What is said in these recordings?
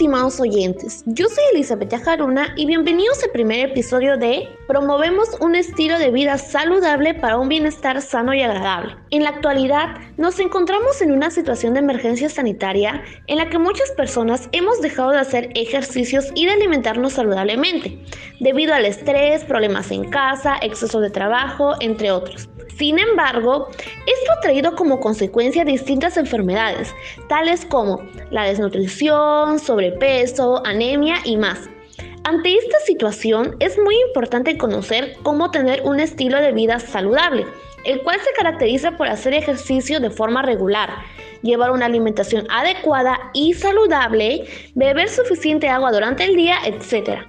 estimados oyentes, yo soy Elizabeth Jaruna y bienvenidos al primer episodio de Promovemos un estilo de vida saludable para un bienestar sano y agradable. En la actualidad nos encontramos en una situación de emergencia sanitaria en la que muchas personas hemos dejado de hacer ejercicios y de alimentarnos saludablemente, debido al estrés, problemas en casa, exceso de trabajo, entre otros. Sin embargo, esto ha traído como consecuencia distintas enfermedades, tales como la desnutrición, sobrepeso, anemia y más. Ante esta situación es muy importante conocer cómo tener un estilo de vida saludable, el cual se caracteriza por hacer ejercicio de forma regular, llevar una alimentación adecuada y saludable, beber suficiente agua durante el día, etc.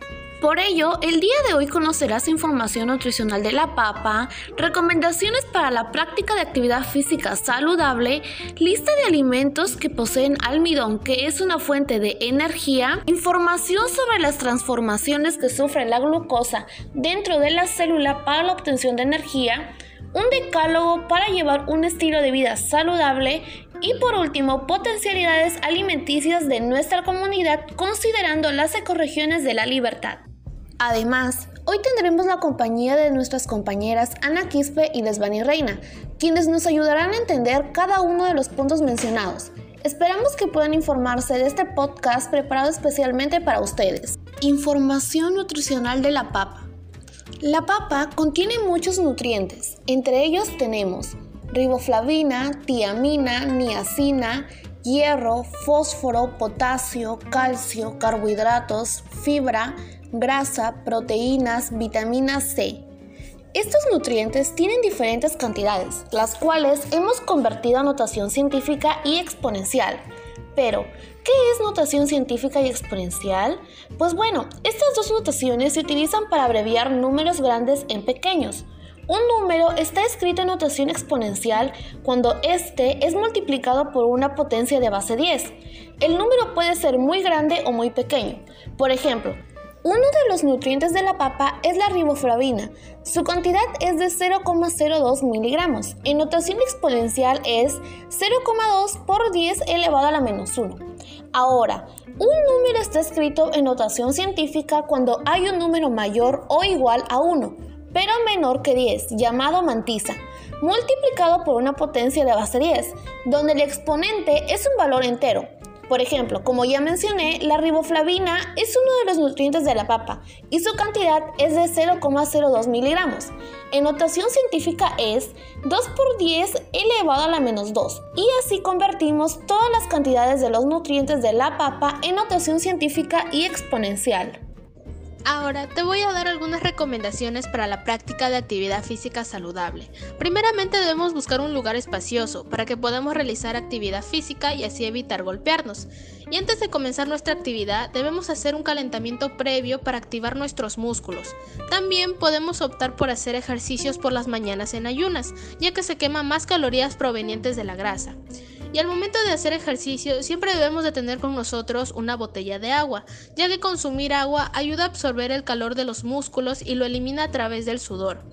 Por ello, el día de hoy conocerás información nutricional de la papa, recomendaciones para la práctica de actividad física saludable, lista de alimentos que poseen almidón, que es una fuente de energía, información sobre las transformaciones que sufre la glucosa dentro de la célula para la obtención de energía, un decálogo para llevar un estilo de vida saludable y por último, potencialidades alimenticias de nuestra comunidad considerando las ecorregiones de la libertad. Además, hoy tendremos la compañía de nuestras compañeras Ana Quispe y Lesbani Reina, quienes nos ayudarán a entender cada uno de los puntos mencionados. Esperamos que puedan informarse de este podcast preparado especialmente para ustedes. Información nutricional de la papa. La papa contiene muchos nutrientes, entre ellos tenemos riboflavina, tiamina, niacina, hierro, fósforo, potasio, calcio, carbohidratos, fibra, grasa, proteínas, vitamina C. Estos nutrientes tienen diferentes cantidades, las cuales hemos convertido a notación científica y exponencial. Pero, ¿qué es notación científica y exponencial? Pues bueno, estas dos notaciones se utilizan para abreviar números grandes en pequeños. Un número está escrito en notación exponencial cuando éste es multiplicado por una potencia de base 10. El número puede ser muy grande o muy pequeño. Por ejemplo, uno de los nutrientes de la papa es la riboflavina. Su cantidad es de 0,02 miligramos. En notación exponencial es 0,2 por 10 elevado a la menos 1. Ahora, un número está escrito en notación científica cuando hay un número mayor o igual a 1, pero menor que 10, llamado mantisa, multiplicado por una potencia de base 10, donde el exponente es un valor entero. Por ejemplo, como ya mencioné, la riboflavina es uno de los nutrientes de la papa y su cantidad es de 0,02 miligramos. En notación científica es 2 por 10 elevado a la menos 2 y así convertimos todas las cantidades de los nutrientes de la papa en notación científica y exponencial. Ahora te voy a dar algunas recomendaciones para la práctica de actividad física saludable. Primeramente debemos buscar un lugar espacioso para que podamos realizar actividad física y así evitar golpearnos. Y antes de comenzar nuestra actividad debemos hacer un calentamiento previo para activar nuestros músculos. También podemos optar por hacer ejercicios por las mañanas en ayunas, ya que se queman más calorías provenientes de la grasa. Y al momento de hacer ejercicio siempre debemos de tener con nosotros una botella de agua, ya que consumir agua ayuda a absorber el calor de los músculos y lo elimina a través del sudor.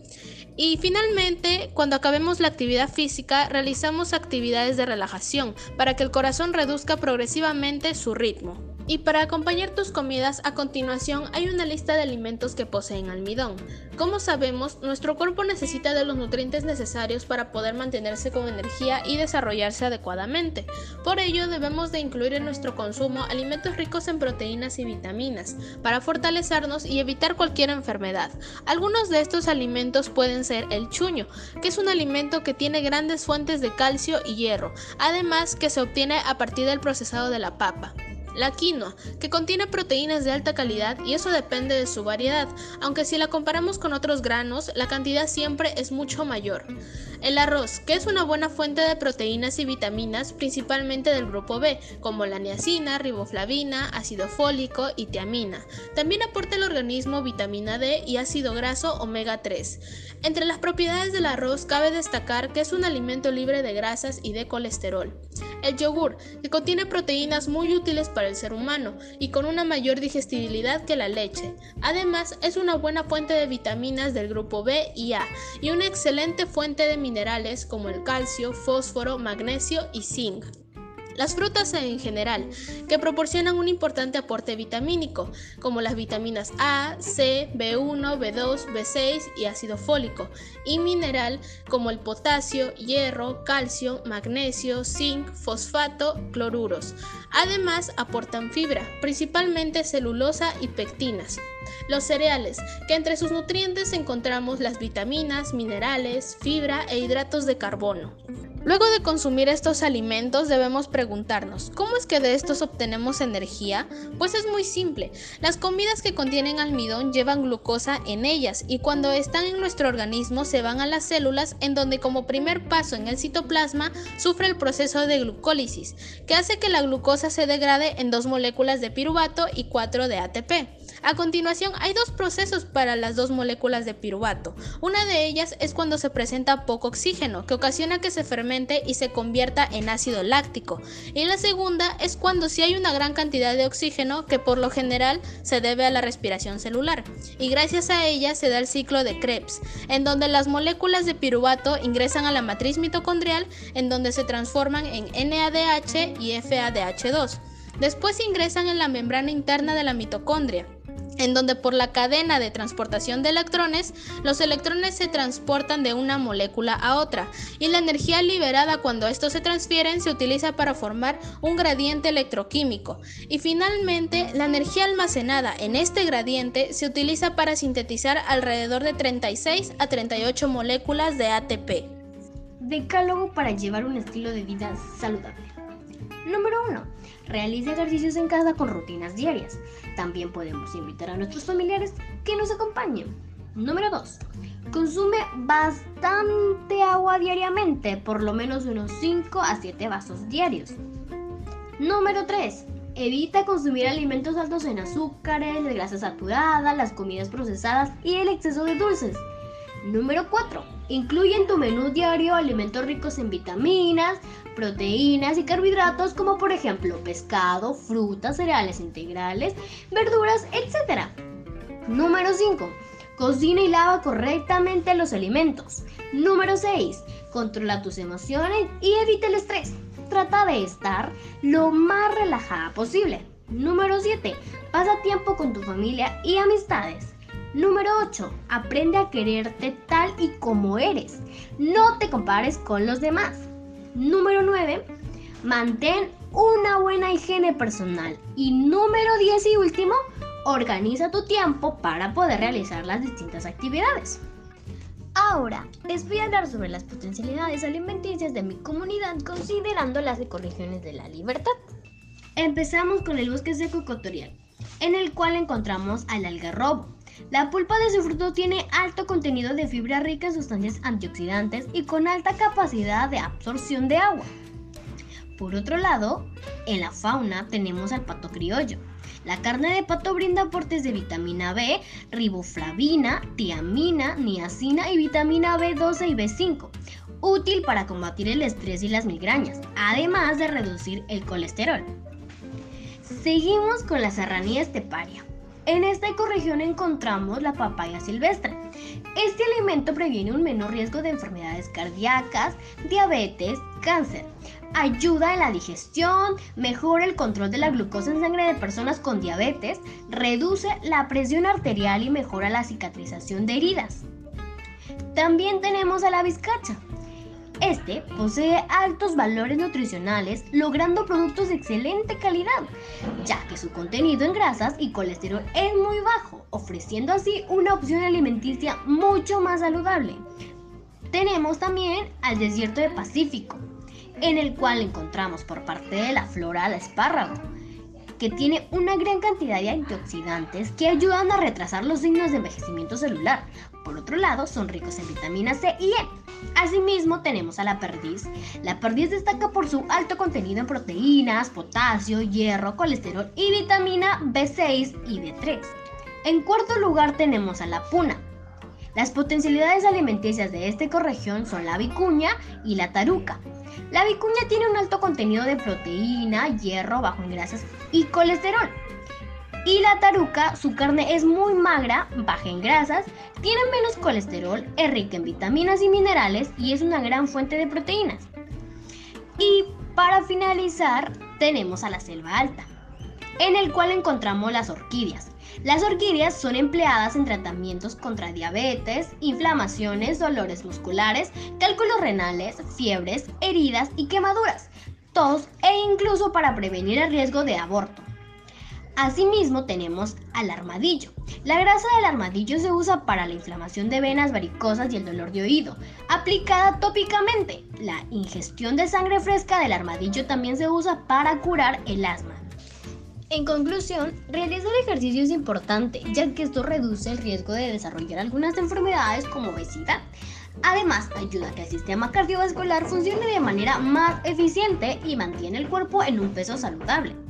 Y finalmente, cuando acabemos la actividad física, realizamos actividades de relajación para que el corazón reduzca progresivamente su ritmo. Y para acompañar tus comidas, a continuación hay una lista de alimentos que poseen almidón. Como sabemos, nuestro cuerpo necesita de los nutrientes necesarios para poder mantenerse con energía y desarrollarse adecuadamente. Por ello, debemos de incluir en nuestro consumo alimentos ricos en proteínas y vitaminas, para fortalecernos y evitar cualquier enfermedad. Algunos de estos alimentos pueden ser el chuño, que es un alimento que tiene grandes fuentes de calcio y hierro, además que se obtiene a partir del procesado de la papa. La quinoa, que contiene proteínas de alta calidad y eso depende de su variedad, aunque si la comparamos con otros granos, la cantidad siempre es mucho mayor. El arroz, que es una buena fuente de proteínas y vitaminas, principalmente del grupo B, como la niacina, riboflavina, ácido fólico y tiamina. También aporta al organismo vitamina D y ácido graso omega 3. Entre las propiedades del arroz cabe destacar que es un alimento libre de grasas y de colesterol. El yogur, que contiene proteínas muy útiles para el ser humano y con una mayor digestibilidad que la leche. Además, es una buena fuente de vitaminas del grupo B y A y una excelente fuente de minerales como el calcio, fósforo, magnesio y zinc. las frutas en general, que proporcionan un importante aporte vitamínico, como las vitaminas A, C, B1, B2, B6 y ácido fólico, y mineral como el potasio, hierro, calcio, magnesio, zinc, fosfato, cloruros. Además, aportan fibra, principalmente celulosa y pectinas. Los cereales, que entre sus nutrientes encontramos las vitaminas, minerales, fibra e hidratos de carbono. Luego de consumir estos alimentos debemos preguntarnos, ¿cómo es que de estos obtenemos energía? Pues es muy simple, las comidas que contienen almidón llevan glucosa en ellas y cuando están en nuestro organismo se van a las células en donde como primer paso en el citoplasma sufre el proceso de glucólisis, que hace que la glucosa se degrade en dos moléculas de piruvato y cuatro de ATP. A continuación, hay dos procesos para las dos moléculas de piruvato. Una de ellas es cuando se presenta poco oxígeno, que ocasiona que se fermente y se convierta en ácido láctico. Y la segunda es cuando si hay una gran cantidad de oxígeno, que por lo general se debe a la respiración celular. Y gracias a ella se da el ciclo de Krebs, en donde las moléculas de piruvato ingresan a la matriz mitocondrial, en donde se transforman en NADH y FADH2. Después ingresan en la membrana interna de la mitocondria en donde por la cadena de transportación de electrones, los electrones se transportan de una molécula a otra y la energía liberada cuando estos se transfieren se utiliza para formar un gradiente electroquímico y finalmente la energía almacenada en este gradiente se utiliza para sintetizar alrededor de 36 a 38 moléculas de ATP. Decálogo para llevar un estilo de vida saludable. Número 1. Realice ejercicios en casa con rutinas diarias. También podemos invitar a nuestros familiares que nos acompañen. Número 2. Consume bastante agua diariamente, por lo menos unos 5 a 7 vasos diarios. Número 3. Evita consumir alimentos altos en azúcares, grasas saturadas, las comidas procesadas y el exceso de dulces. Número 4. Incluye en tu menú diario alimentos ricos en vitaminas, proteínas y carbohidratos como por ejemplo pescado, frutas, cereales integrales, verduras, etc. Número 5. Cocina y lava correctamente los alimentos. Número 6. Controla tus emociones y evita el estrés. Trata de estar lo más relajada posible. Número 7. Pasa tiempo con tu familia y amistades. Número 8. Aprende a quererte tal y como eres. No te compares con los demás. Número 9. Mantén una buena higiene personal. Y número 10 y último, organiza tu tiempo para poder realizar las distintas actividades. Ahora, les voy a hablar sobre las potencialidades alimenticias de mi comunidad considerando las ecorregiones de la libertad. Empezamos con el bosque seco ecuatorial, en el cual encontramos al algarrobo, la pulpa de su fruto tiene alto contenido de fibra rica en sustancias antioxidantes y con alta capacidad de absorción de agua. Por otro lado, en la fauna tenemos al pato criollo. La carne de pato brinda aportes de vitamina B, riboflavina, tiamina, niacina y vitamina B12 y B5, útil para combatir el estrés y las migrañas, además de reducir el colesterol. Seguimos con la serranía esteparia. En esta ecorregión encontramos la papaya silvestre. Este alimento previene un menor riesgo de enfermedades cardíacas, diabetes, cáncer. Ayuda en la digestión, mejora el control de la glucosa en sangre de personas con diabetes, reduce la presión arterial y mejora la cicatrización de heridas. También tenemos a la vizcacha. Este posee altos valores nutricionales, logrando productos de excelente calidad, ya que su contenido en grasas y colesterol es muy bajo, ofreciendo así una opción alimenticia mucho más saludable. Tenemos también al desierto de Pacífico, en el cual encontramos por parte de la flora al espárrago, que tiene una gran cantidad de antioxidantes que ayudan a retrasar los signos de envejecimiento celular. Por otro lado, son ricos en vitamina C y E. Asimismo, tenemos a la perdiz. La perdiz destaca por su alto contenido en proteínas, potasio, hierro, colesterol y vitamina B6 y B3. En cuarto lugar tenemos a la puna. Las potencialidades alimenticias de esta ecorregión son la vicuña y la taruca. La vicuña tiene un alto contenido de proteína, hierro, bajo en grasas y colesterol. Y la taruca, su carne es muy magra, baja en grasas, tiene menos colesterol, es rica en vitaminas y minerales y es una gran fuente de proteínas. Y Para finalizar, tenemos a la selva alta, en el cual encontramos las orquídeas. Las orquídeas son empleadas en tratamientos contra diabetes, inflamaciones, dolores musculares, cálculos renales, fiebres, heridas y quemaduras, tos e incluso para prevenir el riesgo de aborto. Asimismo tenemos al armadillo. La grasa del armadillo se usa para la inflamación de venas varicosas y el dolor de oído, aplicada tópicamente. La ingestión de sangre fresca del armadillo también se usa para curar el asma. En conclusión, realizar ejercicio es importante, ya que esto reduce el riesgo de desarrollar algunas enfermedades como obesidad. Además, ayuda a que el sistema cardiovascular funcione de manera más eficiente y mantiene el cuerpo en un peso saludable.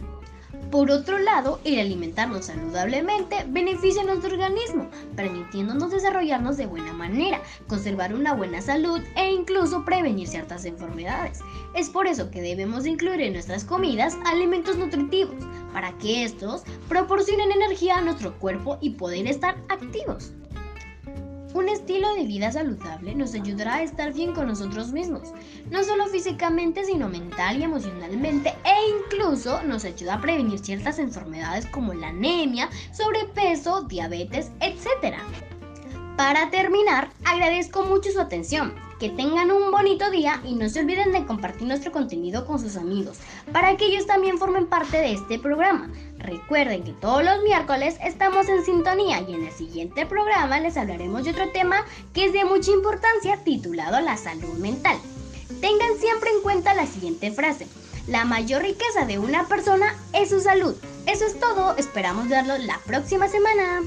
Por otro lado, el alimentarnos saludablemente beneficia a nuestro organismo, permitiéndonos desarrollarnos de buena manera, conservar una buena salud e incluso prevenir ciertas enfermedades. Es por eso que debemos incluir en nuestras comidas alimentos nutritivos, para que estos proporcionen energía a nuestro cuerpo y poder estar activos. Un estilo de vida saludable nos ayudará a estar bien con nosotros mismos, no solo físicamente, sino mental y emocionalmente, e incluso nos ayuda a prevenir ciertas enfermedades como la anemia, sobrepeso, diabetes, etc. Para terminar, agradezco mucho su atención. Que tengan un bonito día y no se olviden de compartir nuestro contenido con sus amigos para que ellos también formen parte de este programa. Recuerden que todos los miércoles estamos en sintonía y en el siguiente programa les hablaremos de otro tema que es de mucha importancia titulado la salud mental. Tengan siempre en cuenta la siguiente frase. La mayor riqueza de una persona es su salud. Eso es todo, esperamos verlo la próxima semana.